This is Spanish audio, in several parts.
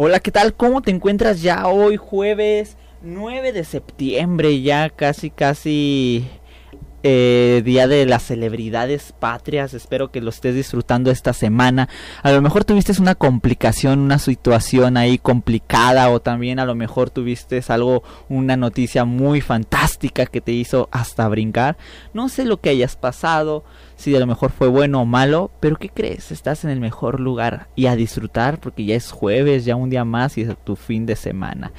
Hola, ¿qué tal? ¿Cómo te encuentras ya hoy jueves 9 de septiembre? Ya casi, casi eh, Día de las Celebridades Patrias. Espero que lo estés disfrutando esta semana. A lo mejor tuviste una complicación, una situación ahí complicada o también a lo mejor tuviste algo, una noticia muy fantástica que te hizo hasta brincar. No sé lo que hayas pasado, si a lo mejor fue bueno o malo, pero ¿qué crees? Estás en el mejor lugar y a disfrutar porque ya es jueves, ya un día más y es tu fin de semana.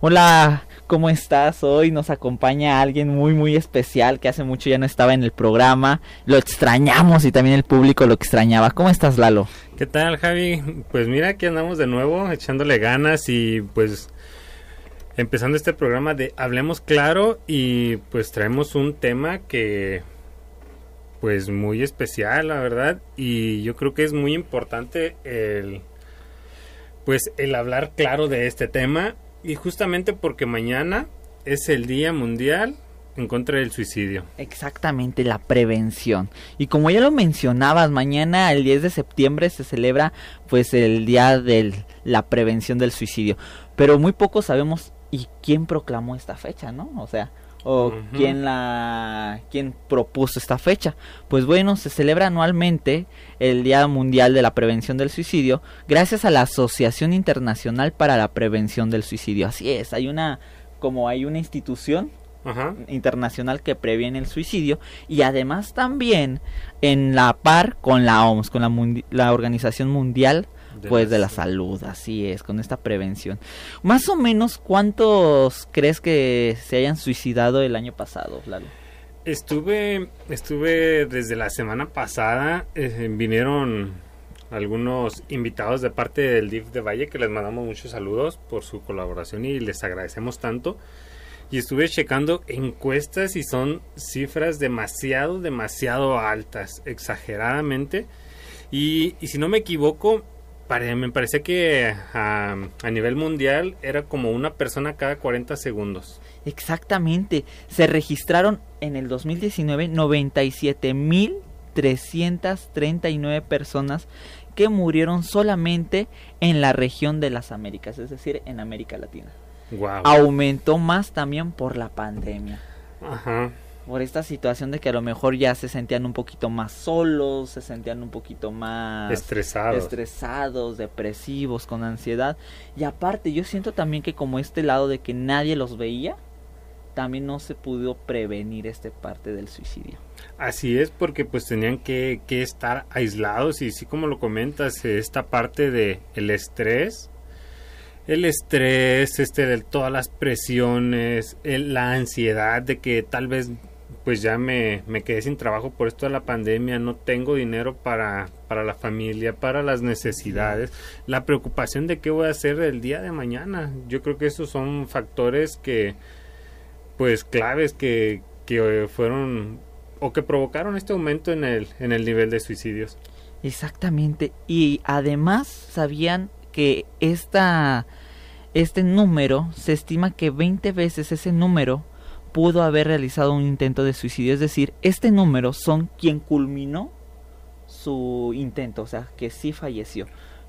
Hola, ¿cómo estás? Hoy nos acompaña alguien muy muy especial que hace mucho ya no estaba en el programa. Lo extrañamos y también el público lo extrañaba. ¿Cómo estás, Lalo? ¿Qué tal, Javi? Pues mira, aquí andamos de nuevo echándole ganas y pues empezando este programa de Hablemos Claro y pues traemos un tema que pues muy especial, la verdad, y yo creo que es muy importante el pues el hablar claro de este tema y justamente porque mañana es el Día Mundial en contra del suicidio. Exactamente, la prevención. Y como ya lo mencionabas, mañana el 10 de septiembre se celebra pues el Día de la Prevención del Suicidio. Pero muy poco sabemos y quién proclamó esta fecha, ¿no? O sea, o quién la quién propuso esta fecha. Pues bueno, se celebra anualmente el Día Mundial de la Prevención del Suicidio gracias a la Asociación Internacional para la Prevención del Suicidio. Así es, hay una como hay una institución internacional que previene el suicidio y además también en la par con la OMS, con la, la Organización Mundial pues de la salud, así es, con esta prevención. Más o menos, ¿cuántos crees que se hayan suicidado el año pasado, Lalo? Estuve, estuve desde la semana pasada, eh, vinieron algunos invitados de parte del DIF de Valle que les mandamos muchos saludos por su colaboración y les agradecemos tanto. Y estuve checando encuestas y son cifras demasiado, demasiado altas, exageradamente. Y, y si no me equivoco, me parece que a, nivel mundial era como una persona cada 40 segundos. Exactamente. Se registraron en el 2019 97.339 personas que murieron solamente en la región de las Américas, es decir, en América Latina. Aumentó más también por la pandemia. Ajá por esta situación de que a lo mejor ya se sentían un poquito más solos, se sentían un poquito más estresados, estresados depresivos, con ansiedad. Y aparte, yo siento también que como este lado de que nadie los veía, también no se pudo prevenir esta parte del suicidio. Así es, porque pues tenían que, que estar aislados y sí como lo comentas, esta parte de el estrés, el estrés, este de todas las presiones, la ansiedad de que tal vez pues ya me, me, quedé sin trabajo por esto de la pandemia, no tengo dinero para, para la familia, para las necesidades, la preocupación de qué voy a hacer el día de mañana. Yo creo que esos son factores que, pues claves que, que fueron o que provocaron este aumento en el, en el nivel de suicidios. Exactamente. Y además sabían que esta, este número, se estima que 20 veces ese número pudo haber realizado un intento de suicidio. Es decir, este número son quien culminó su intento, o sea, que sí falleció.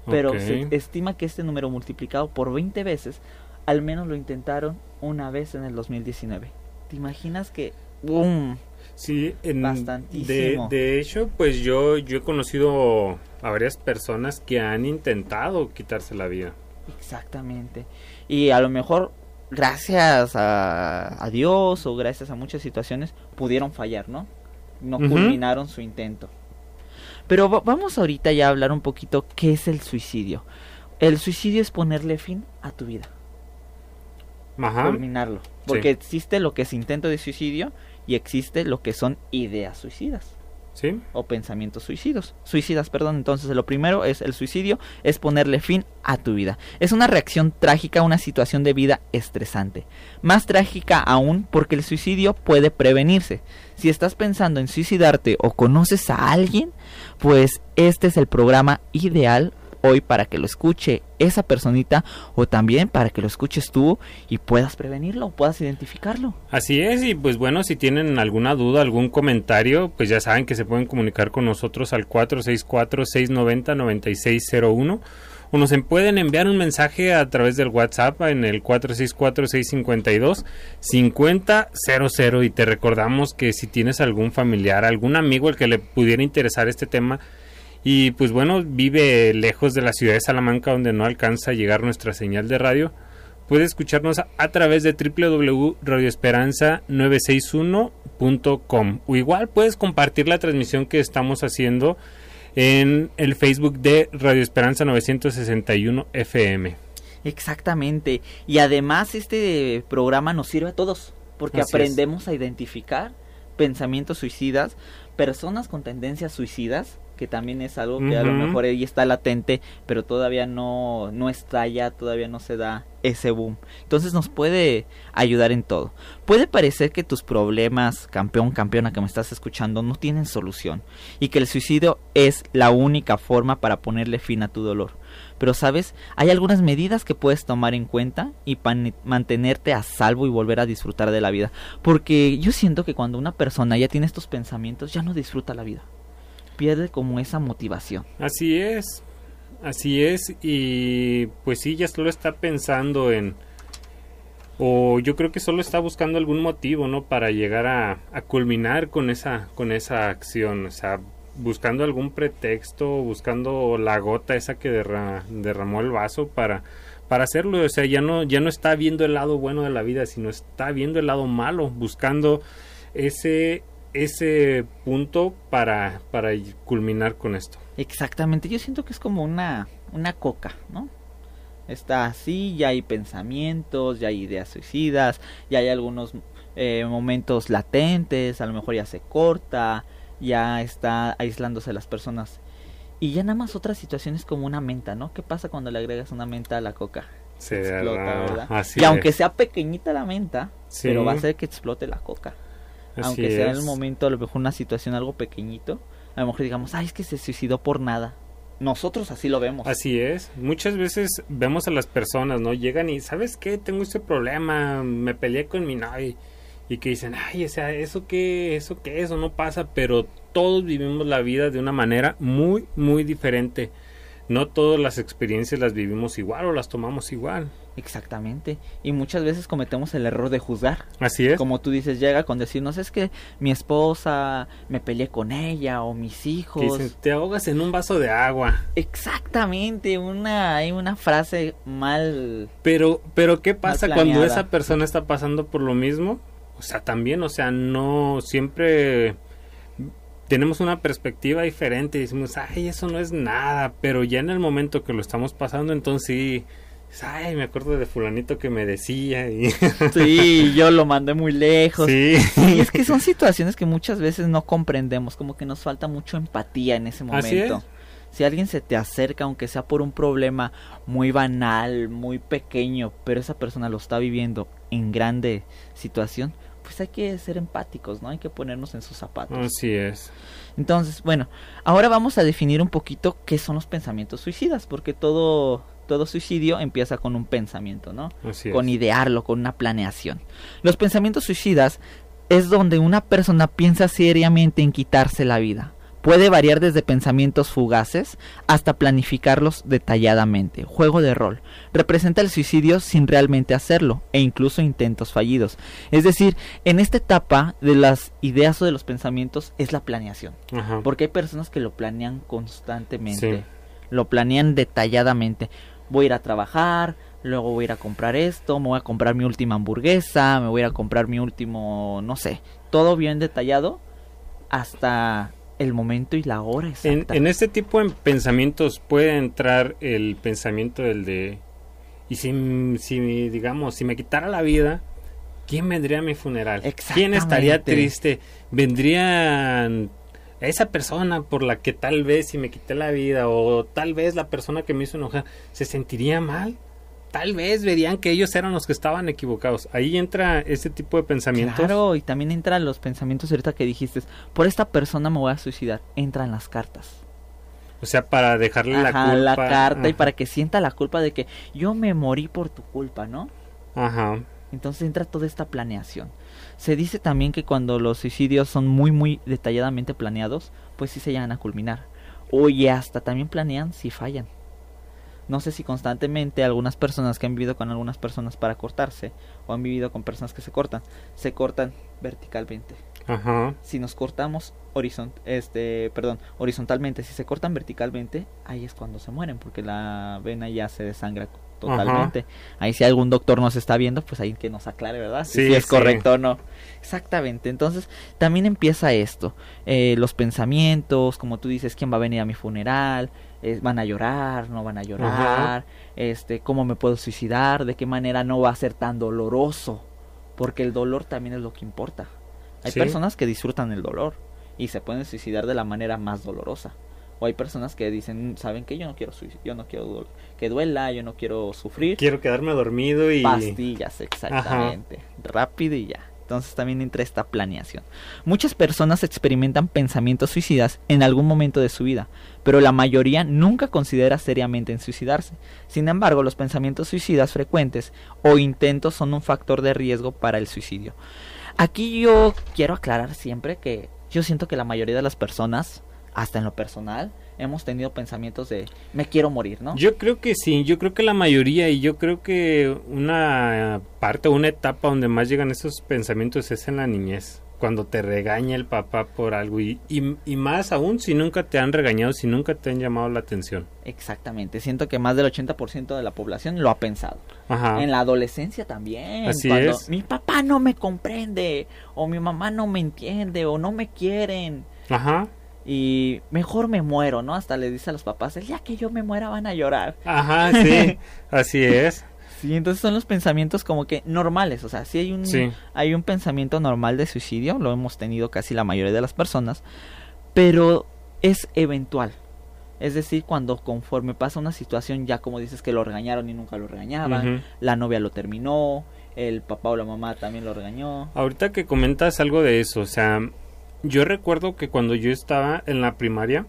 Pero se estima que este número multiplicado por 20 veces, al menos lo intentaron una vez en el 2019. ¿Te imaginas que... ¡Bum! Sí, en, de, de, hecho, pues yo, yo he conocido a varias personas que han intentado quitarse la vida. Exactamente. Y a lo mejor gracias a, Dios o gracias a muchas situaciones pudieron fallar, ¿no? No culminaron su intento. Pero vamos ahorita ya a hablar un poquito qué es el suicidio. El suicidio es ponerle fin a tu vida. Ajá. Culminarlo. Porque existe lo que es intento de suicidio y existe lo que son ideas suicidas. O pensamientos suicidas. Suicidas, perdón. Entonces, lo primero es el suicidio, es ponerle fin a tu vida. Es una reacción trágica a una situación de vida estresante. Más trágica aún porque el suicidio puede prevenirse. Si estás pensando en suicidarte o conoces a alguien, pues este es el programa ideal hoy para que lo escuche esa personita o también para que lo escuches tú y puedas prevenirlo, puedas identificarlo. Así es, y pues bueno, si tienen alguna duda, algún comentario, pues ya saben que se pueden comunicar con nosotros al 464-690-9601 o nos pueden enviar un mensaje a través del WhatsApp en el 464-652-5000 y te recordamos que si tienes algún familiar, algún amigo al que le pudiera interesar este tema y pues bueno, vive lejos de la ciudad de Salamanca donde no alcanza a llegar nuestra señal de radio, puede escucharnos a, través de www.radioesperanza961.com o igual puedes compartir la transmisión que estamos haciendo en el Facebook de Radio Esperanza 961 FM. Exactamente. Y además este programa nos sirve a todos porque aprendemos a identificar pensamientos suicidas, personas con tendencias suicidas que también es algo que a lo mejor ahí está latente, pero todavía no, no ya todavía no se da ese boom. Entonces nos puede ayudar en todo. Puede parecer que tus problemas, campeón, campeona que me estás escuchando, no tienen solución y que el suicidio es la única forma para ponerle fin a tu dolor. Pero sabes, hay algunas medidas que puedes tomar en cuenta y mantenerte a salvo y volver a disfrutar de la vida. Porque yo siento que cuando una persona ya tiene estos pensamientos, ya no disfruta la vida pierde como esa motivación. Así es, así es, y pues sí, ya solo está pensando en, o yo creo que solo está buscando algún motivo, ¿no? Para llegar a, culminar con esa, con esa acción, o sea, buscando algún pretexto, buscando la gota esa que derramó el vaso para, para hacerlo, o sea, ya no, ya no está viendo el lado bueno de la vida, sino está viendo el lado malo, buscando ese ese punto para, para culminar con esto. Exactamente, yo siento que es como una, una coca, ¿no? Está así, ya hay pensamientos, ya hay ideas suicidas, ya hay algunos eh, momentos latentes, a lo mejor ya se corta, ya está aislándose las personas. Y ya nada más otras situaciones como una menta, ¿no? ¿Qué pasa cuando le agregas una menta a la coca? Se explota, ¿verdad? y aunque sea pequeñita la menta, pero va a hacer que explote la coca aunque sea en el momento a lo mejor una situación algo pequeñito, a lo mejor digamos, ay, es que se suicidó por nada. Nosotros así lo vemos. Así es. Muchas veces vemos a las personas, ¿no? Llegan y, ¿sabes qué? Tengo este problema, me peleé con mi novio. Y que dicen, ay, o sea, ¿eso qué? ¿Eso qué? Eso no pasa. Pero todos vivimos la vida de una manera muy, muy diferente. No todas las experiencias las vivimos igual o las tomamos igual. Exactamente. Y muchas veces cometemos el error de juzgar. Así es. Como tú dices, llega con decirnos, es que mi esposa, me peleé con ella o mis hijos. te ahogas en un vaso de agua. Exactamente, una, hay una frase mal. Pero, pero ¿qué pasa cuando esa persona está pasando por lo mismo? O sea, también, o sea, no siempre tenemos una perspectiva diferente y decimos, ay, eso no es nada, pero ya en el momento que lo estamos pasando, entonces sí Ay, me acuerdo de fulanito que me decía y... Sí, yo lo mandé muy lejos. Sí. Y es que son situaciones que muchas veces no comprendemos, como que nos falta mucho empatía en ese momento. Si alguien se te acerca, aunque sea por un problema muy banal, muy pequeño, pero esa persona lo está viviendo en grande situación, pues hay que ser empáticos, ¿no? Hay que ponernos en sus zapatos. Así es. Entonces, bueno, ahora vamos a definir un poquito qué son los pensamientos suicidas, porque todo todo suicidio empieza con un pensamiento, ¿no? con idearlo, con una planeación. Los pensamientos suicidas es donde una persona piensa seriamente en quitarse la vida. Puede variar desde pensamientos fugaces hasta planificarlos detalladamente. Juego de rol. Representa el suicidio sin realmente hacerlo e incluso intentos fallidos. Es decir, en esta etapa de las ideas o de los pensamientos es la planeación. Porque hay personas que lo planean constantemente. Lo planean detalladamente voy a ir a trabajar, luego voy a ir a comprar esto, me voy a comprar mi última hamburguesa, me voy a ir a comprar mi último, no sé, todo bien detallado hasta el momento y la hora exacta. En, este tipo de pensamientos puede entrar el pensamiento del de y si, si digamos si me quitara la vida quién vendría a mi funeral quién estaría triste vendrían esa persona por la que tal vez si me quité la vida o tal vez la persona que me hizo enojar se sentiría mal tal vez verían que ellos eran los que estaban equivocados. Ahí entra ese tipo de pensamientos. Claro, y también entran los pensamientos ahorita que dijiste, por esta persona me voy a suicidar. Entran las cartas. O sea, para dejarle la culpa. la carta y para que sienta la culpa de que yo me morí por tu culpa, ¿no? Ajá. Entonces entra toda esta planeación. Se dice también que cuando los suicidios son muy muy detalladamente planeados, pues sí se llegan a culminar. Oye, hasta también planean si fallan. no sé si constantemente algunas personas que han vivido con algunas personas para cortarse o han vivido con personas que se cortan, se cortan verticalmente. Ajá. Si nos cortamos este, perdón, horizontalmente, si se cortan verticalmente, ahí es cuando se mueren porque la vena ya se desangra totalmente. Ahí si algún doctor nos está viendo, pues ahí que nos aclare, ¿verdad? Sí, si es sí. correcto o no. Exactamente. Entonces, también empieza esto. Eh, los pensamientos, como tú dices, ¿quién va a venir a mi funeral? Eh, ¿Van a llorar? ¿No van a llorar? Este, ¿Cómo me puedo suicidar? ¿De qué manera no va a ser tan doloroso? Porque el dolor también es lo que importa. Hay Sí. personas que disfrutan el dolor y se pueden suicidar de la manera más dolorosa. O hay personas que dicen, ¿saben qué? Yo no quiero yo no quiero que duela, yo no quiero sufrir. Quiero quedarme dormido y... Pastillas, exactamente. Rápido y ya. Entonces también entra esta planeación. Muchas personas experimentan pensamientos suicidas en algún momento de su vida, pero la mayoría nunca considera seriamente en suicidarse. Sin embargo, los pensamientos suicidas frecuentes o intentos son un factor de riesgo para el suicidio. Aquí yo quiero aclarar siempre que yo siento que la mayoría de las personas, hasta en lo personal, hemos tenido pensamientos de me quiero morir, ¿no? Yo creo que sí, yo creo que la mayoría y yo creo que una parte o una etapa donde más llegan esos pensamientos es en la niñez, cuando te regaña el papá por algo y, y, y más aún si nunca te han regañado, si nunca te han llamado la atención. Exactamente, siento que más del 80% de la población lo ha pensado. Ajá. En la adolescencia también. Así cuando es. Mi papá no me comprende, o mi mamá no me entiende, o no me quieren. Ajá. Y mejor me muero, ¿no? Hasta le dice a los papás, el día que yo me muera van a llorar. Ajá, sí, así es. Sí, entonces son los pensamientos como que normales, o sea, sí hay un, Sí. hay un pensamiento normal de suicidio, lo hemos tenido casi la mayoría de las personas, pero es eventual. Es decir, cuando conforme pasa una situación, ya como dices que lo regañaron y nunca lo regañaban, la novia lo terminó, el papá o la mamá también lo regañó. Ahorita que comentas algo de eso, o sea, yo recuerdo que cuando yo estaba en la primaria,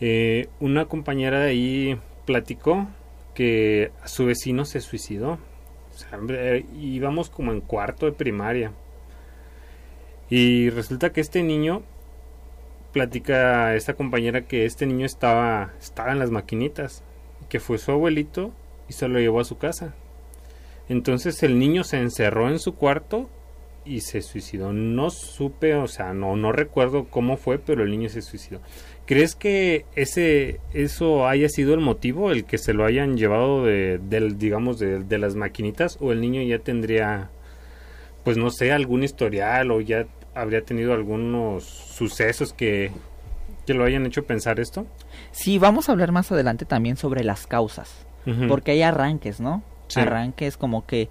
eh, una compañera de ahí platicó que a su vecino se suicidó. Íbamos como en cuarto de primaria. Y resulta que este niño platica a esta compañera que este niño estaba, estaba en las maquinitas, que fue su abuelito y se lo llevó a su casa. Entonces el niño se encerró en su cuarto y se suicidó. No supe, o sea, no, no recuerdo cómo fue, pero el niño se suicidó. ¿Crees que ese, eso haya sido el motivo, el que se lo hayan llevado de, del, digamos, de, de las maquinitas? ¿O el niño ya tendría, pues no sé, algún historial o ya habría tenido algunos sucesos que, que lo hayan hecho pensar esto? Sí, vamos a hablar más adelante también sobre las causas, porque hay arranques, ¿no? Sí. Arranques como que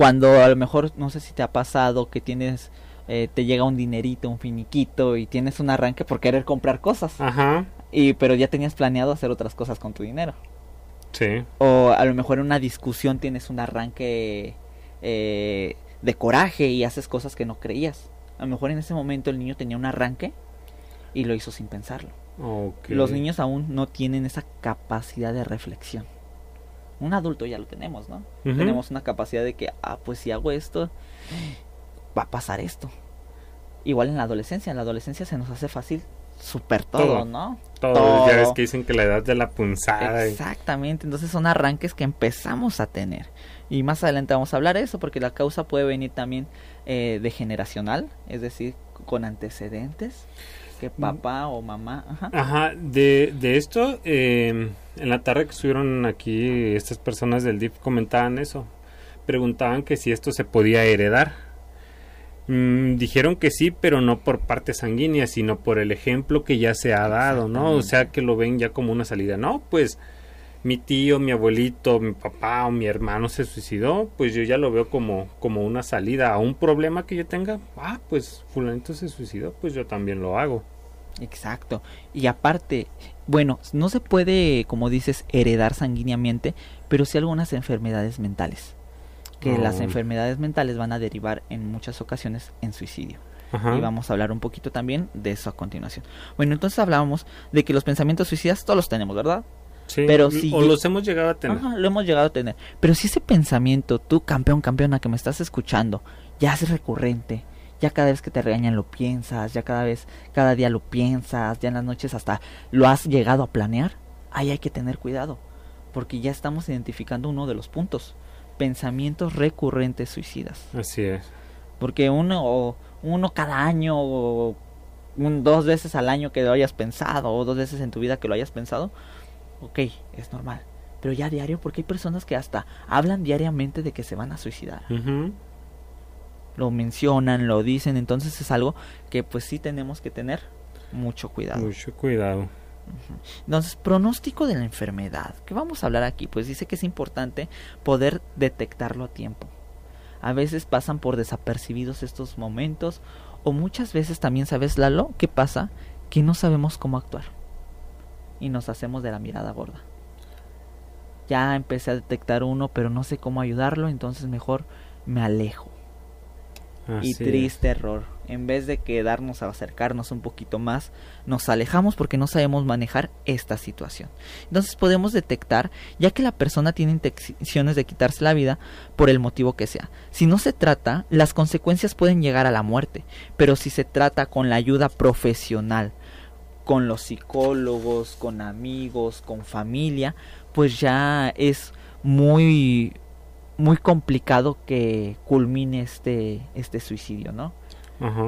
cuando a lo mejor, no sé si te ha pasado que tienes, eh, te llega un dinerito, un finiquito y tienes un arranque por querer comprar cosas, Ajá, y pero ya tenías planeado hacer otras cosas con tu dinero. sí. O a lo mejor en una discusión tienes un arranque eh, de coraje y haces cosas que no creías. A lo mejor en ese momento el niño tenía un arranque y lo hizo sin pensarlo. ok. Los niños aún no tienen esa capacidad de reflexión. Un adulto ya lo tenemos, ¿no? Tenemos una capacidad de que, ah, pues si hago esto, va a pasar esto. Igual en la adolescencia, en la adolescencia se nos hace fácil super todo, Todo. ¿no? Todo, todo. ya ves que dicen que la edad de la punzada. y- Exactamente, entonces son arranques que empezamos a tener. Y más adelante vamos a hablar de eso, porque la causa puede venir también eh, de generacional, es decir, con antecedentes, que papá o mamá, ajá, Ajá, de, de esto, eh, en la tarde que estuvieron aquí estas personas del DIF comentaban eso. Preguntaban que si esto se podía heredar. Mm, dijeron que sí, pero no por parte sanguínea, sino por el ejemplo que ya se ha dado, ¿no? O sea, que lo ven ya como una salida. No, pues mi tío, mi abuelito, mi papá o mi hermano se suicidó, pues yo ya lo veo como, como una salida a un problema que yo tenga. Ah, pues fulanito se suicidó, pues yo también lo hago. exacto. Y aparte, bueno, no se puede, como dices, heredar sanguíneamente, pero sí algunas enfermedades mentales. Que las enfermedades mentales van a derivar en muchas ocasiones en suicidio. Ajá. y vamos a hablar un poquito también de eso a continuación. Bueno, entonces hablábamos de que los pensamientos suicidas todos los tenemos, ¿verdad? Sí, Pero si o los hemos llegado a tener. Ajá, lo hemos llegado a tener. Pero si ese pensamiento, tú campeón, campeona que me estás escuchando, ya es recurrente, ya cada vez que te regañan lo piensas, ya cada vez, cada día lo piensas, ya en las noches hasta lo has llegado a planear, ahí hay que tener cuidado. porque ya estamos identificando uno de los puntos, pensamientos recurrentes suicidas. Así es. Porque uno, uno cada año o un, dos veces al año que lo hayas pensado o dos veces en tu vida que lo hayas pensado, ok, es normal. Pero ya diario, porque hay personas que hasta hablan diariamente de que se van a suicidar. Lo mencionan, lo dicen, entonces es algo que pues sí tenemos que tener mucho cuidado. Mucho cuidado. Entonces, pronóstico de la enfermedad. ¿Qué vamos a hablar aquí? Pues dice que es importante poder detectarlo a tiempo. A veces pasan por desapercibidos estos momentos o muchas veces también, ¿sabes, Lalo? ¿Qué pasa? Que no sabemos cómo actuar. Y nos hacemos de la mirada gorda. Ya empecé a detectar uno, pero no sé cómo ayudarlo, entonces mejor me alejo. y triste error en vez de quedarnos a acercarnos un poquito más, nos alejamos porque no sabemos manejar esta situación. Entonces podemos detectar, ya que la persona tiene intenciones de quitarse la vida por el motivo que sea. Si no se trata, las consecuencias pueden llegar a la muerte, pero si se trata con la ayuda profesional, con los psicólogos, con amigos, con familia, pues ya es muy muy complicado que culmine este este suicidio, ¿no?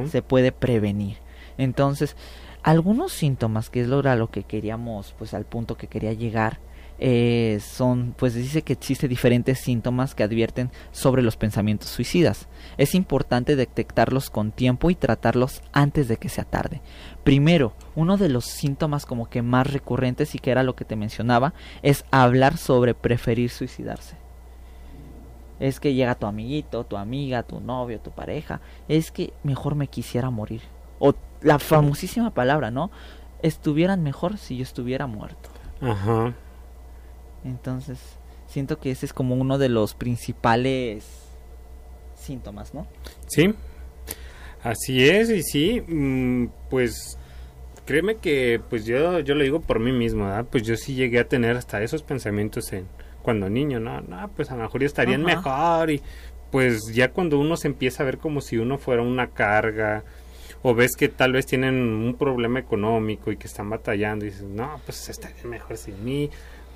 se puede prevenir. Entonces, algunos síntomas, que es lo, lo que queríamos, pues al punto que quería llegar, eh, son, pues dice que existe diferentes síntomas que advierten sobre los pensamientos suicidas. Es importante detectarlos con tiempo y tratarlos antes de que sea tarde. Primero, uno de los síntomas como que más recurrentes y que era lo que te mencionaba, es hablar sobre preferir suicidarse es que llega tu amiguito, tu amiga, tu novio, tu pareja, es que mejor me quisiera morir. O la famosísima palabra, ¿no? Estuvieran mejor si yo estuviera muerto. Ajá. Entonces, siento que ese es como uno de los principales síntomas, ¿no? Sí. Así es, y sí, mm, pues créeme que pues yo, yo lo digo por mí mismo, ¿verdad? Pues yo sí llegué a tener hasta esos pensamientos en, cuando niño, no, no, pues a lo mejor ya estarían mejor y pues ya cuando uno se empieza a ver como si uno fuera una carga o ves que tal vez tienen un problema económico y que están batallando y dices, no, pues estaría mejor sin mí,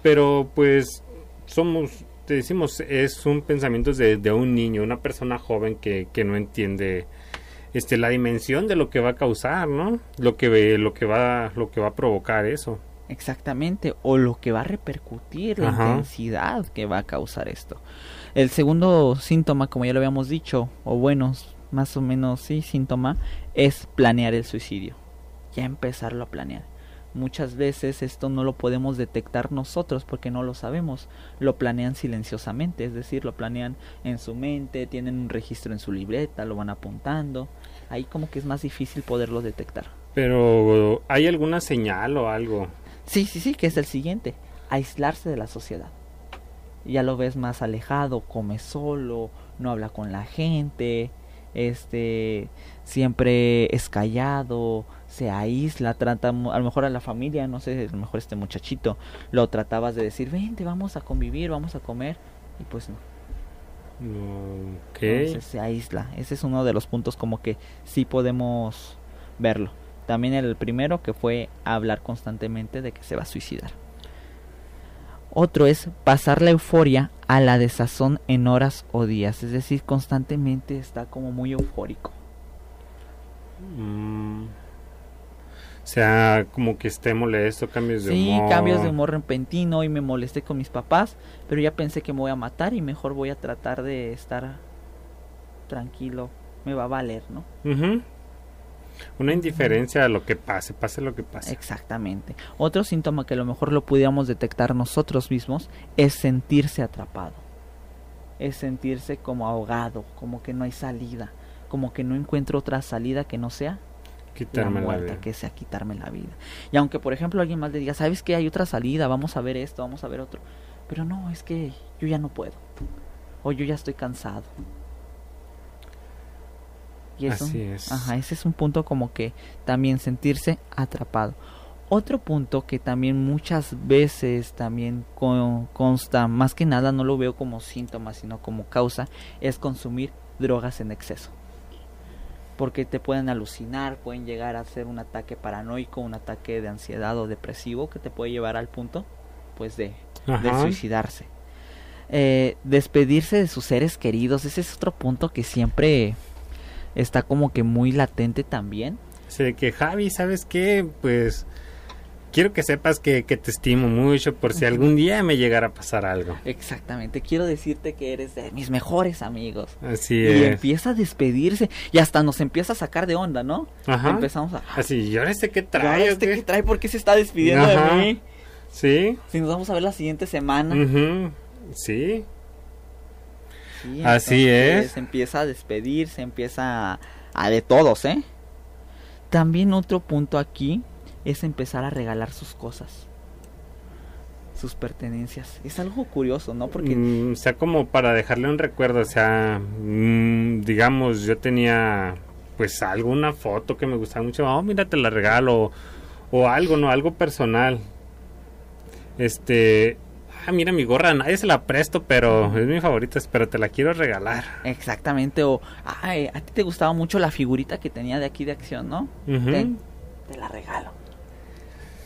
pero pues somos, te decimos, es un pensamiento de, de un niño, una persona joven que, que no entiende este la dimensión de lo que va a causar, ¿no? Lo que lo que va lo que va a provocar eso. Exactamente, o lo que va a repercutir, la intensidad que va a causar esto. El segundo síntoma, como ya lo habíamos dicho, o bueno, más o menos sí, síntoma, es planear el suicidio. Ya empezarlo a planear. Muchas veces esto no lo podemos detectar nosotros porque no lo sabemos. Lo planean silenciosamente, es decir, lo planean en su mente, tienen un registro en su libreta, lo van apuntando. Ahí como que es más difícil poderlo detectar. Pero ¿hay alguna señal o algo? Sí, sí, sí, que es el siguiente, aislarse de la sociedad. Ya lo ves más alejado, come solo, no habla con la gente, este siempre es callado, se aísla, trata a lo mejor a la familia, no sé, a lo mejor este muchachito lo tratabas de decir, vente, vamos a convivir, vamos a comer, y pues no. Entonces se aísla. Ese es uno de los puntos como que sí podemos verlo. También el primero que fue hablar constantemente de que se va a suicidar. Otro es pasar la euforia a la desazón en horas o días, es decir, constantemente está como muy eufórico. Mm. O sea, como que esté molesto, cambios de humor. Sí, cambios de humor repentino y me molesté con mis papás, pero ya pensé que me voy a matar y mejor voy a tratar de estar tranquilo, me va a valer, ¿no? Una indiferencia a lo que pase, pase lo que pase. Exactamente. Otro síntoma que a lo mejor lo pudiéramos detectar nosotros mismos es sentirse atrapado. Es sentirse como ahogado, como que no hay salida, como que no encuentro otra salida que no sea quitarme la, muerte, que sea quitarme la vida. Y aunque por ejemplo alguien más le diga, "¿Sabes que hay otra salida? Vamos a ver esto, vamos a ver otro." Pero no, es que yo ya no puedo. O yo ya estoy cansado y eso, Así es. Ajá, ese es un punto como que también sentirse atrapado. Otro punto que también muchas veces también consta, más que nada no lo veo como síntoma, sino como causa, es consumir drogas en exceso. Porque te pueden alucinar, pueden llegar a ser un ataque paranoico, un ataque de ansiedad o depresivo que te puede llevar al punto pues de, suicidarse. Eh, despedirse de sus seres queridos, ese es otro punto que siempre está como que muy latente también. Sí, que Javi, ¿sabes qué? Pues quiero que sepas que, te estimo mucho por si algún día me llegara a pasar algo. Exactamente, quiero decirte que eres de mis mejores amigos. Así y empieza a despedirse y hasta nos empieza a sacar de onda, ¿no? Ajá. Empezamos a... Así, ¿y ahora este qué trae? este qué trae? ¿Por qué se está despidiendo de mí? Sí. Si nos vamos a ver la siguiente semana. Sí. sí Así es. Empieza a despedir, se empieza a de todos, ¿eh? También otro punto aquí es empezar a regalar sus cosas, sus pertenencias. Es algo curioso, ¿no? Porque... Mm, o sea, como para dejarle un recuerdo, o sea, mm, digamos, yo tenía pues alguna foto que me gustaba mucho, oh, mira, te la regalo, o, algo, ¿no? Algo personal. Este, ah, mira mi gorra, nadie se la presto, pero es mi favorita, pero te la quiero regalar. Exactamente, o, ay, a ti te gustaba mucho la figurita que tenía de aquí de acción, ¿no? te la regalo.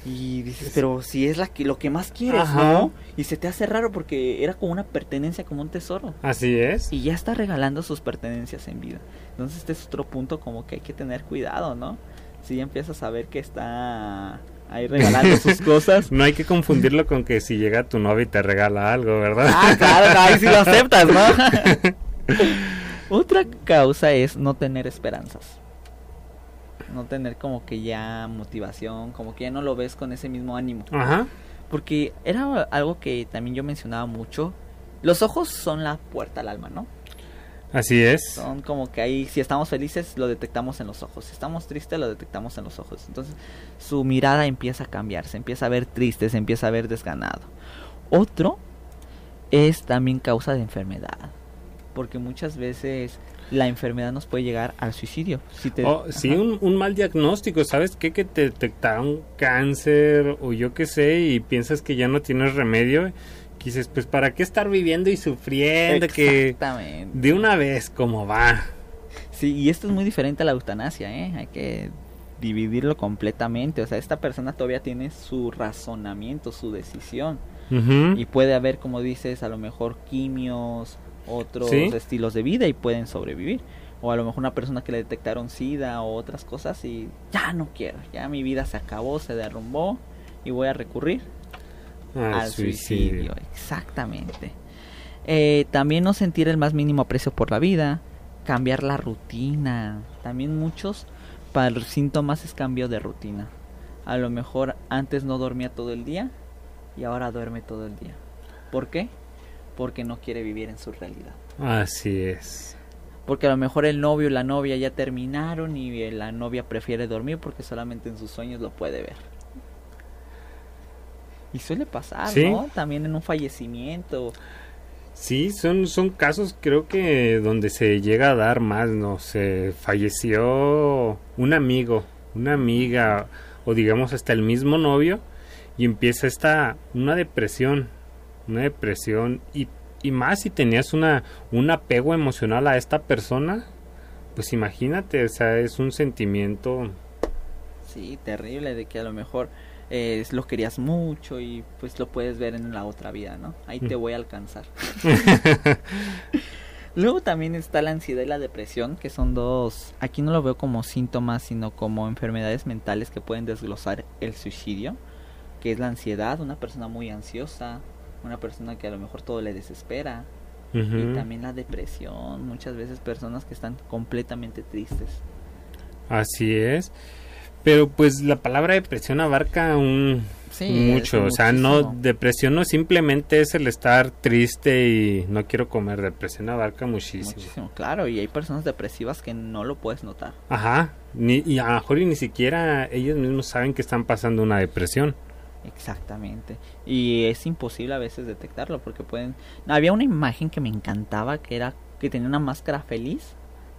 Y dices, pero si es la que, lo que más quieres, ¿no? Y se te hace raro porque era como una pertenencia, como un tesoro. Así es. Y ya está regalando sus pertenencias en vida. Entonces este es otro punto como que hay que tener cuidado, ¿no? Si ya empiezas a ver que está ahí regalando sus cosas. No hay que confundirlo con que si llega tu novia y te regala algo, ¿verdad? Ah, claro, ahí sí lo aceptas, ¿no? Otra causa es no tener esperanzas no tener como que ya motivación, como que ya no lo ves con ese mismo ánimo. Ajá. Porque era algo que también yo mencionaba mucho. Los ojos son la puerta al alma, ¿no? Así es. Son como que ahí, si estamos felices, lo detectamos en los ojos. Si estamos tristes, lo detectamos en los ojos. Entonces, su mirada empieza a cambiar, se empieza a ver triste, se empieza a ver desganado. Otro es también causa de enfermedad. Porque muchas veces la enfermedad nos puede llegar al suicidio. Si oh, sí, un, mal diagnóstico, ¿sabes qué? Que te detectaron cáncer o yo qué sé y piensas que ya no tienes remedio. Dices, pues ¿para qué estar viviendo y sufriendo? Exactamente. Que de una vez, como va. Sí, y esto es muy diferente a la eutanasia, ¿eh? Hay que dividirlo completamente. O sea, esta persona todavía tiene su razonamiento, su decisión. Y puede haber, como dices, a lo mejor quimios, otros estilos de vida y pueden sobrevivir. O a lo mejor una persona que le detectaron SIDA o otras cosas y ya no quiero, ya mi vida se acabó, se derrumbó y voy a recurrir al suicidio. Exactamente. Eh, también no sentir el más mínimo aprecio por la vida, cambiar la rutina. También muchos para los síntomas es cambio de rutina. A lo mejor antes no dormía todo el día y ahora duerme todo el día. ¿Por qué? Porque no quiere vivir en su realidad. Así es. Porque a lo mejor el novio y la novia ya terminaron y la novia prefiere dormir porque solamente en sus sueños lo puede ver. Y suele pasar, ¿no? También en un fallecimiento. Sí, son, son casos creo que donde se llega a dar más, ¿no? Se falleció un amigo, una amiga o digamos hasta el mismo novio y empieza esta una depresión una depresión y, y más si tenías una, un apego emocional a esta persona, pues imagínate, o sea, es un sentimiento... Sí, terrible, de que a lo mejor eh, lo querías mucho y pues lo puedes ver en la otra vida, ¿no? Ahí te voy a alcanzar. Luego también está la ansiedad y la depresión, que son dos, aquí no lo veo como síntomas, sino como enfermedades mentales que pueden desglosar el suicidio, que es la ansiedad, una persona muy ansiosa, una persona que a lo mejor todo le desespera. Y también la depresión, muchas veces personas que están completamente tristes. Así es. Pero pues la palabra depresión abarca un mucho, o sea, no depresión no simplemente es el estar triste y no quiero comer, depresión abarca muchísimo. Muchísimo, claro, y hay personas depresivas que no lo puedes notar. Ajá, ni, y a lo mejor ni siquiera ellos mismos saben que están pasando una depresión. Exactamente. Y es imposible a veces detectarlo porque pueden... Había una imagen que me encantaba que era que tenía una máscara feliz,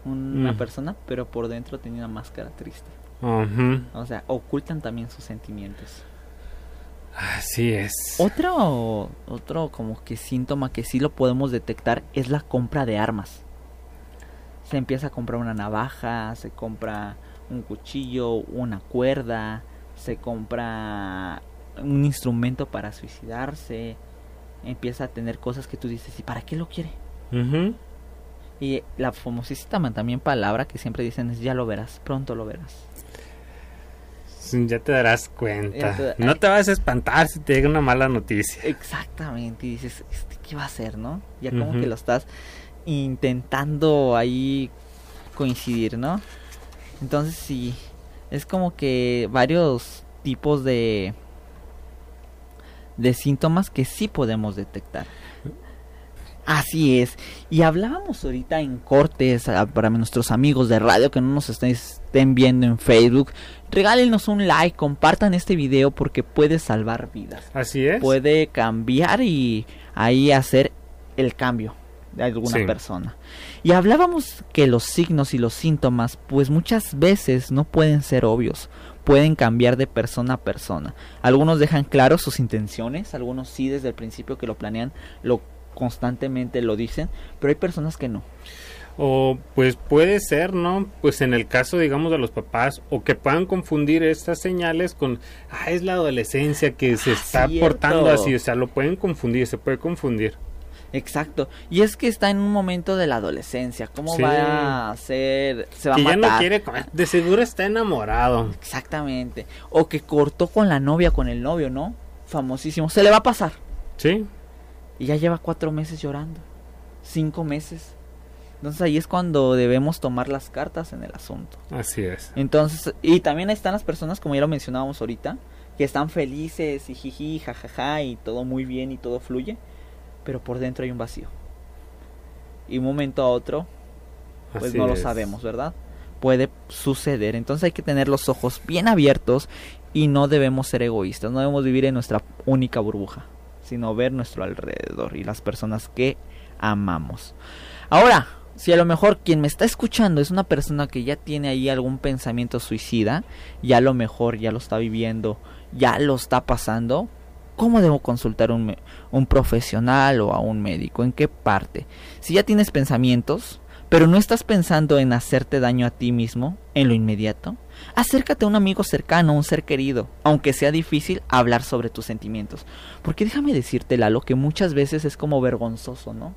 una mm. persona, pero por dentro tenía una máscara triste. O sea, ocultan también sus sentimientos. Así es. Otro, otro como que síntoma que sí lo podemos detectar es la compra de armas. Se empieza a comprar una navaja, se compra un cuchillo, una cuerda, se compra un instrumento para suicidarse, empieza a tener cosas que tú dices, ¿y para qué lo quiere? Y la famosísima también palabra que siempre dicen es ya lo verás, pronto lo verás. Ya te darás cuenta. No te vas a espantar si te llega una mala noticia. Exactamente. Y dices, este, ¿qué va a hacer, no? Ya como que lo estás intentando ahí coincidir, ¿no? Entonces sí, es como que varios tipos de de síntomas que sí podemos detectar. Así es. Y hablábamos ahorita en cortes ah, para nuestros amigos de radio que no nos estén, viendo en Facebook. Regálenos un like, compartan este video porque puede salvar vidas. Así es. Puede cambiar y ahí hacer el cambio de alguna persona. Y hablábamos que los signos y los síntomas pues muchas veces no pueden ser obvios, pueden cambiar de persona a persona. Algunos dejan claro sus intenciones, algunos sí desde el principio que lo planean lo constantemente lo dicen, pero hay personas que no. O pues puede ser, ¿no? Pues en el caso, digamos, de los papás, o que puedan confundir estas señales con, ah, es la adolescencia que se ah, está portando así, o sea, lo pueden confundir, se puede confundir. Exacto. Y es que está en un momento de la adolescencia. ¿Cómo va a ser? Se va que a ya no quiere De seguro está enamorado. Exactamente. O que cortó con la novia, con el novio, ¿no? Famosísimo. Se le va a pasar. Sí. Y ya lleva cuatro meses llorando. Cinco meses. Entonces ahí es cuando debemos tomar las cartas en el asunto. Así es. Entonces, y también están las personas, como ya lo mencionábamos ahorita, que están felices y jiji, jajaja, y todo muy bien y todo fluye, pero por dentro hay un vacío. Y un momento a otro, pues no lo sabemos, ¿verdad? Puede suceder. Entonces hay que tener los ojos bien abiertos y no debemos ser egoístas, no debemos vivir en nuestra única burbuja sino ver nuestro alrededor y las personas que amamos. Ahora, si a lo mejor quien me está escuchando es una persona que ya tiene ahí algún pensamiento suicida, ya a lo mejor ya lo está viviendo, ya lo está pasando, ¿cómo debo consultar un, un profesional o a un médico? ¿En qué parte? Si ya tienes pensamientos, pero no estás pensando en hacerte daño a ti mismo en lo inmediato, Acércate a un amigo cercano, a un ser querido, aunque sea difícil hablar sobre tus sentimientos. Porque déjame decirte, Lalo, que muchas veces es como vergonzoso, ¿no?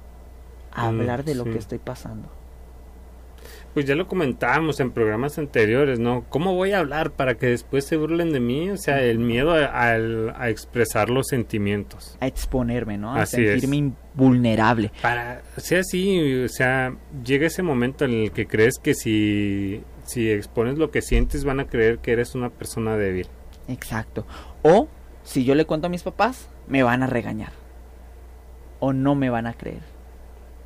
Hablar de lo que estoy pasando. Pues ya lo comentábamos en programas anteriores, ¿no? ¿Cómo voy a hablar para que después se burlen de mí? O sea, el miedo a, expresar los sentimientos. A exponerme, ¿no? A sentirme vulnerable. Para, o sea, sí, o sea, llega ese momento en el que crees que si si expones lo que sientes van a creer que eres una persona débil. Exacto. O si yo le cuento a mis papás, me van a regañar. O no me van a creer.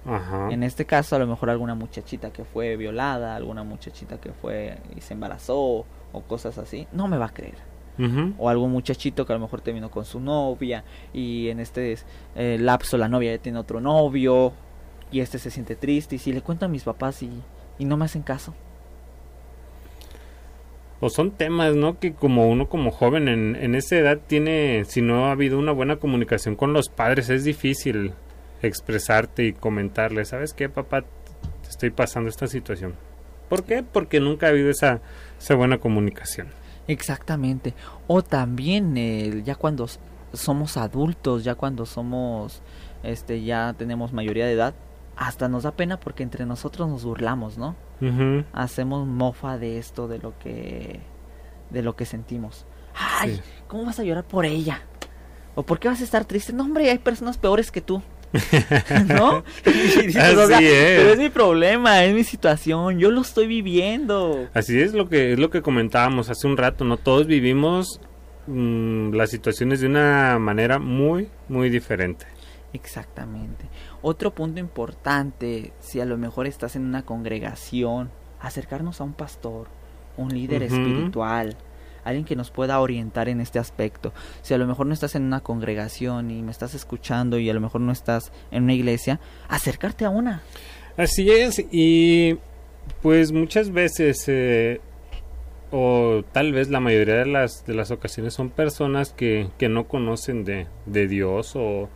Ajá. En este caso, a lo mejor alguna muchachita que fue violada, alguna muchachita que fue y se embarazó o cosas así, no me va a creer. O algún muchachito que a lo mejor terminó con su novia y en este eh, lapso la novia ya tiene otro novio y este se siente triste y si le cuento a mis papás y, y no me hacen caso o son temas, ¿no? Que como uno como joven en, en esa edad tiene, si no ha habido una buena comunicación con los padres, es difícil expresarte y comentarle, ¿sabes qué, papá? estoy pasando esta situación. ¿Por qué? Porque nunca ha habido esa, esa buena comunicación. Exactamente. O también eh, ya cuando somos adultos, ya cuando somos, este, ya tenemos mayoría de edad, hasta nos da pena porque entre nosotros nos burlamos, ¿no? Hacemos mofa de esto, de lo que, de lo que sentimos. Ay, ¿cómo vas a llorar por ella? ¿O por qué vas a estar triste? No, hombre, hay personas peores que tú. ¿No? Así es. Pero es mi problema, es mi situación, yo lo estoy viviendo. Así es lo que es lo que comentábamos hace un rato, no todos vivimos mm, las situaciones de una manera muy muy diferente. Exactamente. Otro punto importante, si a lo mejor estás en una congregación, acercarnos a un pastor, un líder espiritual, alguien que nos pueda orientar en este aspecto. Si a lo mejor no estás en una congregación y me estás escuchando y a lo mejor no estás en una iglesia, acercarte a una. Así es, y pues muchas veces, eh, o tal vez la mayoría de las, de las ocasiones son personas que, que no conocen de, de Dios o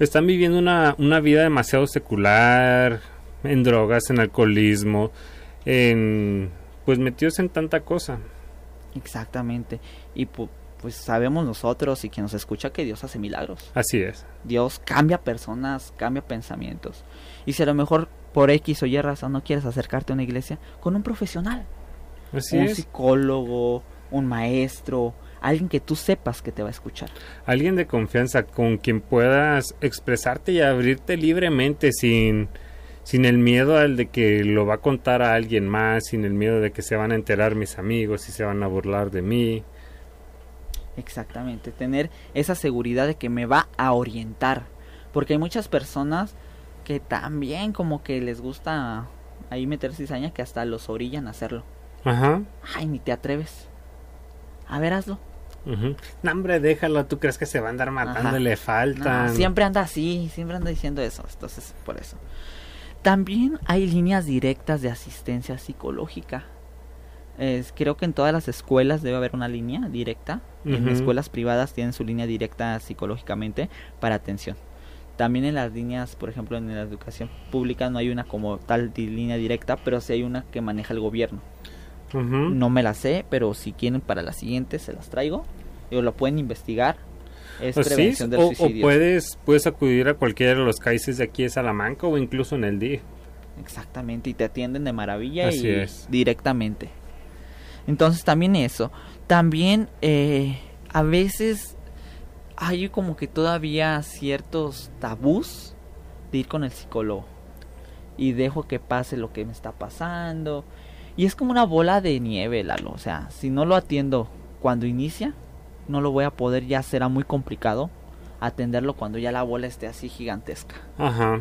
están viviendo una, una vida demasiado secular, en drogas, en alcoholismo, en pues metidos en tanta cosa. Exactamente. Y pues sabemos nosotros y quien nos escucha que Dios hace milagros. Así es. Dios cambia personas, cambia pensamientos. Y si a lo mejor por X o Y razón no quieres acercarte a una iglesia, con un profesional. Así un es. psicólogo, un maestro, alguien que tú sepas que te va a escuchar. Alguien de confianza con quien puedas expresarte y abrirte libremente sin, sin el miedo al de que lo va a contar a alguien más, sin el miedo de que se van a enterar mis amigos y se van a burlar de mí. Exactamente, tener esa seguridad de que me va a orientar. Porque hay muchas personas que también como que les gusta ahí meter cizaña que hasta los orillan a hacerlo. Ajá. Ay, ni te atreves. A ver, hazlo. ujú. No, hombre, déjalo. ¿Tú crees que se va a andar matando? Ajá. Le No, faltan. siempre anda así, siempre anda diciendo eso. Entonces, por eso. También hay líneas directas de asistencia psicológica. Es- creo que en todas las escuelas debe haber una línea directa. En escuelas privadas tienen su línea directa psicológicamente para atención. También en las líneas, por ejemplo, en la educación pública no hay una como tal línea directa, pero sí hay una que maneja el gobierno. No me la sé, pero si quieren para la siguiente se las traigo. O lo pueden investigar. Es Pues sí, prevención del o, o suicidio. puedes, puedes acudir a cualquiera de los CAICES de aquí de Salamanca o incluso en el DIF. Exactamente, y te atienden de maravilla Así y es. directamente. Entonces también eso. También eh, a veces hay como que todavía ciertos tabús de ir con el psicólogo. Y dejo que pase lo que me está pasando. Y es como una bola de nieve, Lalo. O sea, si no lo atiendo cuando inicia, no lo voy a poder, ya será muy complicado atenderlo cuando ya la bola esté así gigantesca. Ajá.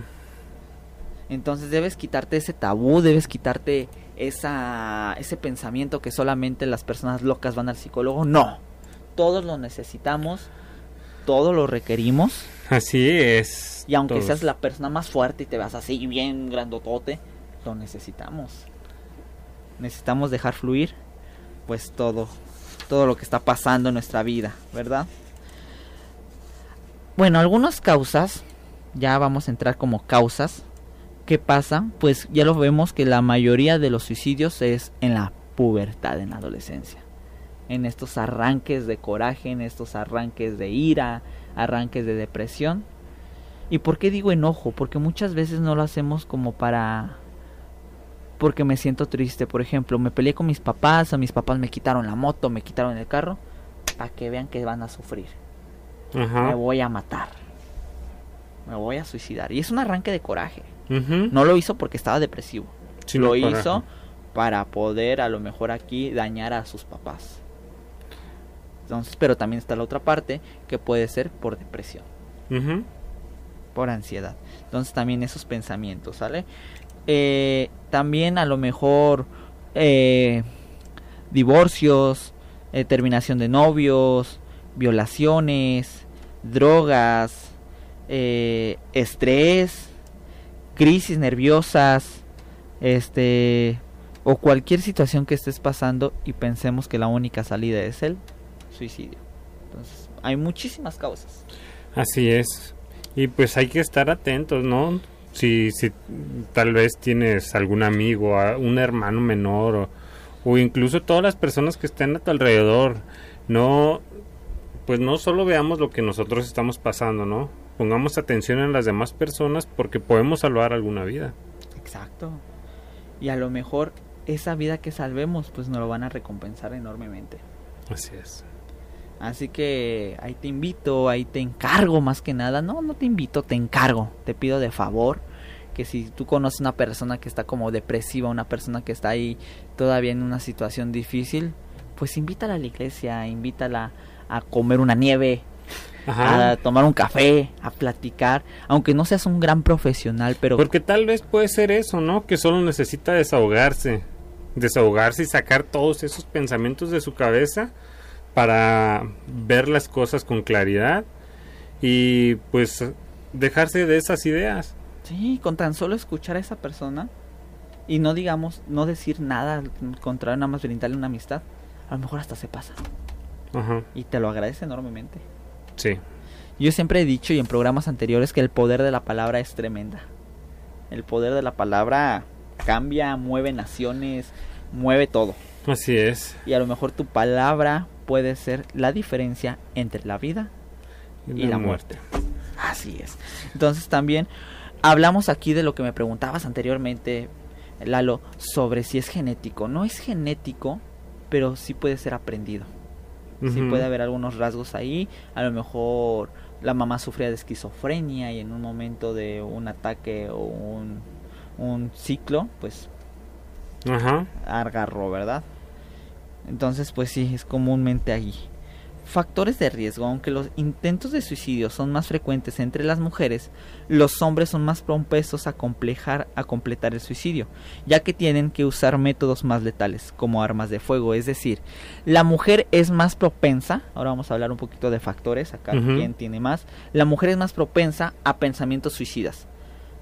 Entonces debes quitarte ese tabú, debes quitarte esa, ese pensamiento que solamente las personas locas van al psicólogo. No, todos lo necesitamos, todos lo requerimos. Así es. Y aunque Todos. seas la persona más fuerte y te veas así bien grandotote, lo necesitamos. Necesitamos dejar fluir pues todo, todo lo que está pasando en nuestra vida, ¿verdad? Bueno, algunas causas, ya vamos a entrar como causas. ¿Qué pasa? Pues ya lo vemos que la mayoría de los suicidios es en la pubertad, en la adolescencia. En estos arranques de coraje, en estos arranques de ira, arranques de depresión. ¿Y por qué digo enojo? Porque muchas veces no lo hacemos como para... Porque me siento triste. Por ejemplo, me peleé con mis papás, o mis papás me quitaron la moto, me quitaron el carro. Para que vean que van a sufrir. Me voy a matar. Me voy a suicidar. Y es un arranque de coraje. No lo hizo porque estaba depresivo. Sí, lo coraje. hizo para poder a lo mejor aquí dañar a sus papás. Entonces, pero también está la otra parte que puede ser por depresión, por ansiedad. Entonces también esos pensamientos, ¿sale? Eh, también a lo mejor eh, divorcios, eh, terminación de novios, violaciones, drogas, eh, estrés, crisis nerviosas, este o cualquier situación que estés pasando y pensemos que la única salida es el suicidio. Entonces, hay muchísimas causas. Así es. Y pues hay que estar atentos, ¿no? Si, si tal vez tienes algún amigo, un hermano menor o, o incluso todas las personas que estén a tu alrededor, no, pues no solo veamos lo que nosotros estamos pasando, ¿no? Pongamos atención en las demás personas porque podemos salvar alguna vida. Exacto. Y a lo mejor esa vida que salvemos, pues nos lo van a recompensar enormemente. Así es. Así que ahí te invito, ahí te encargo más que nada. No, no te invito, te encargo. Te pido de favor que si tú conoces una persona que está como depresiva, una persona que está ahí todavía en una situación difícil, pues invítala a la iglesia, invítala a comer una nieve, Ajá. a tomar un café, a platicar, aunque no seas un gran profesional, pero Porque tal vez puede ser eso, ¿no? Que solo necesita desahogarse. Desahogarse y sacar todos esos pensamientos de su cabeza para ver las cosas con claridad y pues dejarse de esas ideas. Sí, con tan solo escuchar a esa persona y no digamos, no decir nada al contrario, nada más brindarle una amistad, a lo mejor hasta se pasa Ajá. y te lo agradece enormemente. Sí. Yo siempre he dicho y en programas anteriores que el poder de la palabra es tremenda. El poder de la palabra cambia, mueve naciones, mueve todo. Así es. Y a lo mejor tu palabra puede ser la diferencia entre la vida y, la, muerte. Así es. Entonces también hablamos aquí de lo que me preguntabas anteriormente, Lalo, sobre si es genético. No es genético, pero sí puede ser aprendido. Sí puede haber algunos rasgos ahí. A lo mejor la mamá sufría de esquizofrenia y en un momento de un ataque o un, un ciclo, pues Ajá. agarró, ¿verdad? Entonces, pues sí, es comúnmente ahí. Factores de riesgo. Aunque los intentos de suicidio son más frecuentes entre las mujeres, los hombres son más propensos a complejar a completar el suicidio, ya que tienen que usar métodos más letales, como armas de fuego. Es decir, la mujer es más propensa, ahora vamos a hablar un poquito de factores, acá quién tiene más, la mujer es más propensa a pensamientos suicidas,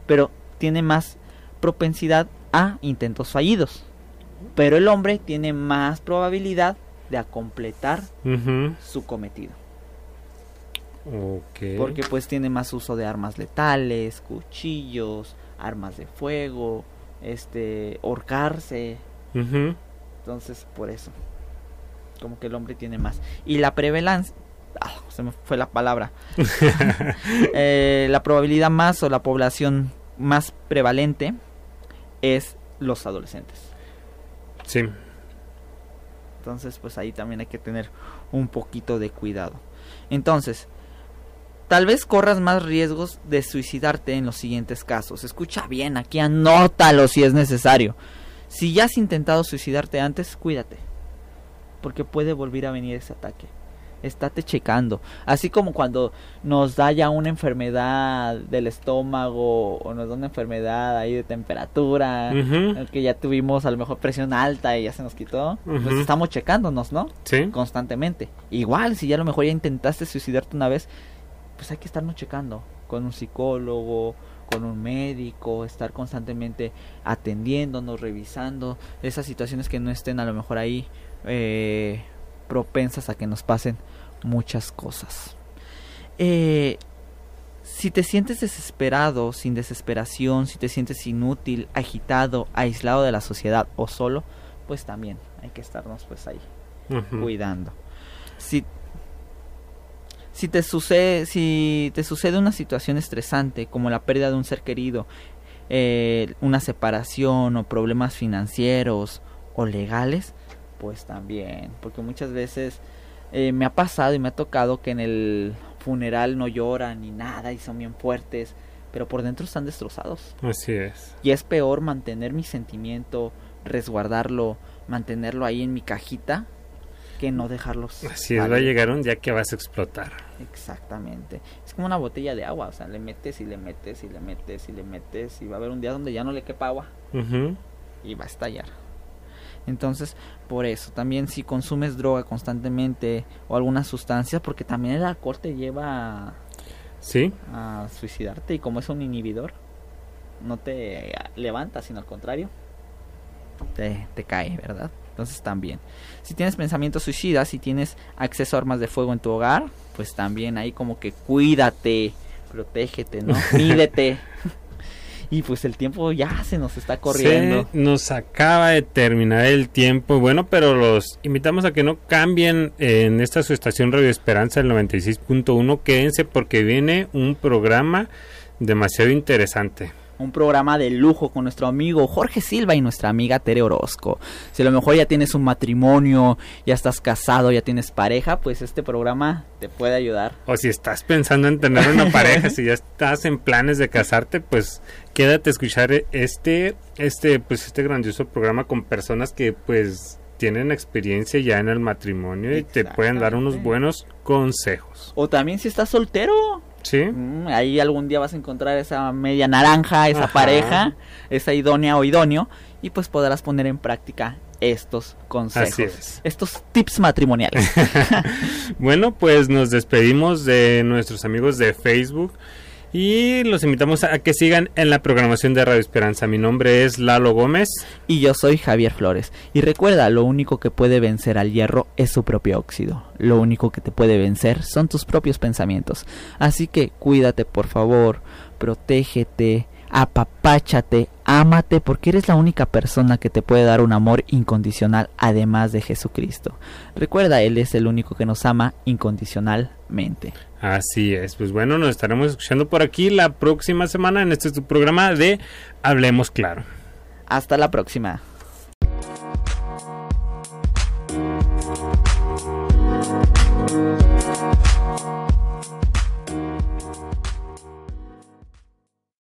pero tiene más propensidad a intentos fallidos. Pero el hombre tiene más probabilidad de a completar su cometido. Porque pues tiene más uso de armas letales, cuchillos, armas de fuego, este, horcarse. Entonces, por eso. Como que el hombre tiene más. Y la prevalencia, ah, se me fue la palabra. Eh, la probabilidad más o la población más prevalente es los adolescentes. Sí. Entonces, pues ahí también hay que tener un poquito de cuidado. Entonces, tal vez corras más riesgos de suicidarte en los siguientes casos. Escucha bien, aquí anótalo si es necesario. Si ya has intentado suicidarte antes, cuídate. Porque puede volver a venir ese ataque estate checando. Así como cuando nos da ya una enfermedad del estómago o nos da una enfermedad ahí de temperatura, que ya tuvimos a lo mejor presión alta y ya se nos quitó, pues estamos checándonos, ¿no? Sí. Constantemente. Igual, si ya a lo mejor ya intentaste suicidarte una vez, pues hay que estarnos checando con un psicólogo, con un médico, estar constantemente atendiéndonos, revisando esas situaciones que no estén a lo mejor ahí eh, propensas a que nos pasen muchas cosas. Eh, si te sientes desesperado, sin desesperación, si te sientes inútil, agitado, aislado de la sociedad o solo, pues también hay que estarnos pues ahí cuidando. Si si te sucede si te sucede una situación estresante como la pérdida de un ser querido, eh, una separación o problemas financieros o legales, pues también, porque muchas veces eh, me ha pasado y me ha tocado que en el funeral no lloran ni nada y son bien fuertes, pero por dentro están destrozados. Así es. Y es peor mantener mi sentimiento, resguardarlo, mantenerlo ahí en mi cajita, que no dejarlos. Así es, va a llegar un día que vas a explotar. Exactamente. Es como una botella de agua, o sea, le metes y le metes y le metes y le metes y va a haber un día donde ya no le quepa agua y va a estallar. Entonces, por eso, también si consumes droga constantemente o alguna sustancia, porque también el alcohol te lleva ¿Sí? a suicidarte y como es un inhibidor, no te levanta, sino al contrario, te, te cae, ¿verdad? Entonces también. Si tienes pensamientos suicidas, si tienes acceso a armas de fuego en tu hogar, pues también ahí como que cuídate, protégete, ¿no? Mídete. Y pues el tiempo ya se nos está corriendo. nos acaba de terminar el tiempo. Bueno, pero los invitamos a que no cambien en esta su estación Radio Esperanza, el 96.1. Quédense porque viene un programa demasiado interesante un programa de lujo con nuestro amigo Jorge Silva y nuestra amiga Tere Orozco. Si a lo mejor ya tienes un matrimonio, ya estás casado, ya tienes pareja, pues este programa te puede ayudar. O si estás pensando en tener una pareja, si ya estás en planes de casarte, pues quédate a escuchar este este pues este grandioso programa con personas que pues tienen experiencia ya en el matrimonio y te pueden dar unos buenos consejos. O también si estás soltero, Sí. Mm, ahí algún día vas a encontrar esa media naranja, esa pareja, esa idónea o idóneo, y pues podrás poner en práctica estos consejos, estos tips matrimoniales. bueno, pues nos despedimos de nuestros amigos de Facebook. Y los invitamos a que sigan en la programación de Radio Esperanza. Mi nombre es Lalo Gómez. Y yo soy Javier Flores. Y recuerda, lo único que puede vencer al hierro es su propio óxido. Lo único que te puede vencer son tus propios pensamientos. Así que cuídate, por favor. Protégete apapáchate, ámate porque eres la única persona que te puede dar un amor incondicional además de Jesucristo. Recuerda, Él es el único que nos ama incondicionalmente. Así es, pues bueno, nos estaremos escuchando por aquí la próxima semana en este programa de Hablemos Claro. Hasta la próxima.